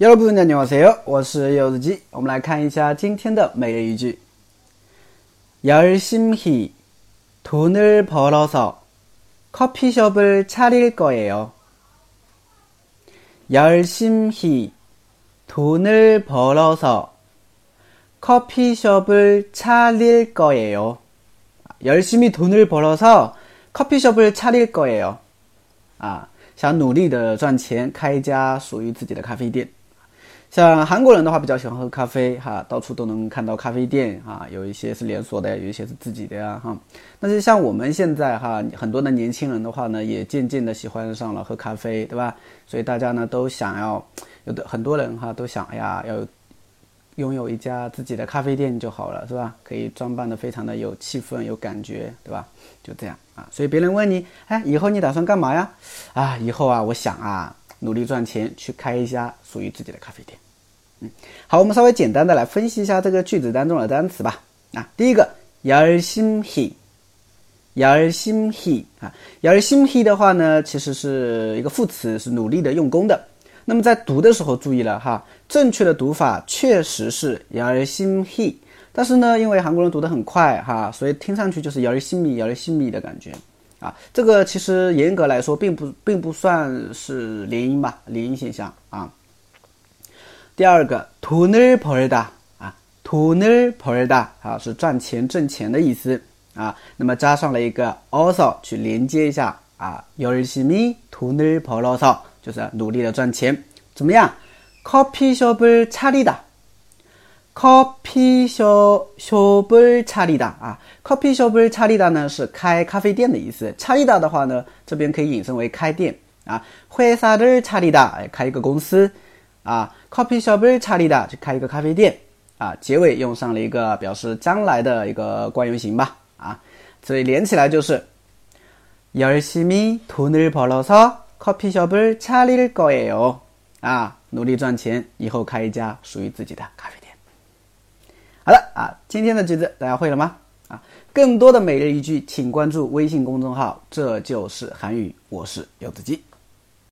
여러분 안녕하세요. 我是柚子鸡.我们来看一下今天的每日一句. 열심히 돈을 벌어서 커피숍을 차릴 거예요. 열심히 돈을 벌어서 커피숍을 차릴 거예요. 열심히 돈을 벌어서 커피숍을 차릴 거예요. 啊，想努力的赚钱，开一家属于自己的咖啡店。 像韩国人的话，比较喜欢喝咖啡，哈，到处都能看到咖啡店，哈，有一些是连锁的，有一些是自己的呀，哈。但是像我们现在哈，很多的年轻人的话呢，也渐渐的喜欢上了喝咖啡，对吧？所以大家呢都想要，有的很多人哈都想，哎呀，要拥有一家自己的咖啡店就好了，是吧？可以装扮的非常的有气氛、有感觉，对吧？就这样啊。所以别人问你，哎，以后你打算干嘛呀？啊，以后啊，我想啊。努力赚钱，去开一家属于自己的咖啡店。嗯，好，我们稍微简单的来分析一下这个句子当中的单词吧。啊，第一个열심 히， 열심 히， 啊，열심 히的话呢，其实是一个副词，是努力的、用功的。那么在读的时候注意了哈，正确的读法确实是열심 히， 但是呢，因为韩国人读得很快哈，所以听上去就是열심 히， 열심히的感觉。 啊，这个其实严格来说并不并不算是连音吧，连音现象啊。第二个돈을벌다啊，돈을벌다啊是赚钱挣钱的意思啊，那么加上了一个 also 去连接一下啊，열심히돈을벌어서就是努力的赚钱，怎么样？커피숍을차리다 커피숍 숍을 차리다啊，coffeeshop을 차리다呢是开咖啡店的意思。차리다的话呢，这边可以引申为开店啊。회사를차리 다， 哎，开一个公司啊。coffeeshop을 차리 다， 就开一个咖啡店啊。结尾用上了一个表示将来的一个惯用型吧啊，所以连起来就是열심히돈을벌어서커피숍을차릴거예요啊，努力赚钱，以后开一家属于自己的咖啡店。 今天的句子大家会了吗？啊，更多的每日一句，请关注微信公众号，这就是韩语，我是柚子鸡。